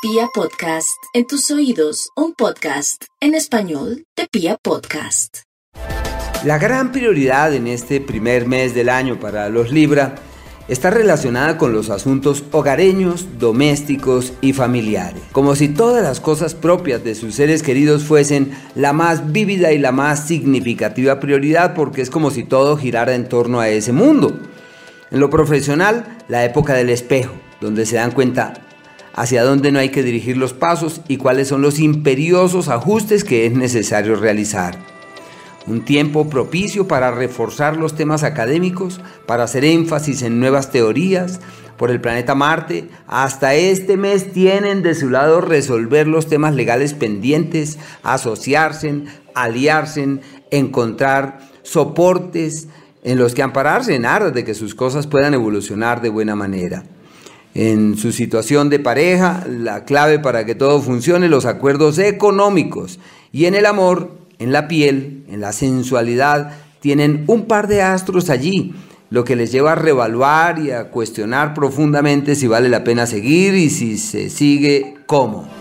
Pia Podcast, en tus oídos, un podcast en español de Pia Podcast. La gran prioridad en este primer mes del año para los Libra está relacionada con los asuntos hogareños, domésticos y familiares, como si todas las cosas propias de sus seres queridos fuesen la más vívida y la más significativa prioridad, porque es como si todo girara en torno a ese mundo. En lo profesional, la época del espejo, donde se dan cuenta hacia dónde no hay que dirigir los pasos y cuáles son los imperiosos ajustes que es necesario realizar. Un tiempo propicio para reforzar los temas académicos, para hacer énfasis en nuevas teorías. Por el planeta Marte, hasta este mes tienen de su lado resolver los temas legales pendientes, asociarse, aliarse, encontrar soportes en los que ampararse en aras de que sus cosas puedan evolucionar de buena manera en su situación de pareja, la clave para que todo funcione, los acuerdos económicos. Y en el amor, en la piel, en la sensualidad, tienen un par de astros allí, lo que les lleva a revaluar y a cuestionar profundamente si vale la pena seguir y si se sigue cómo.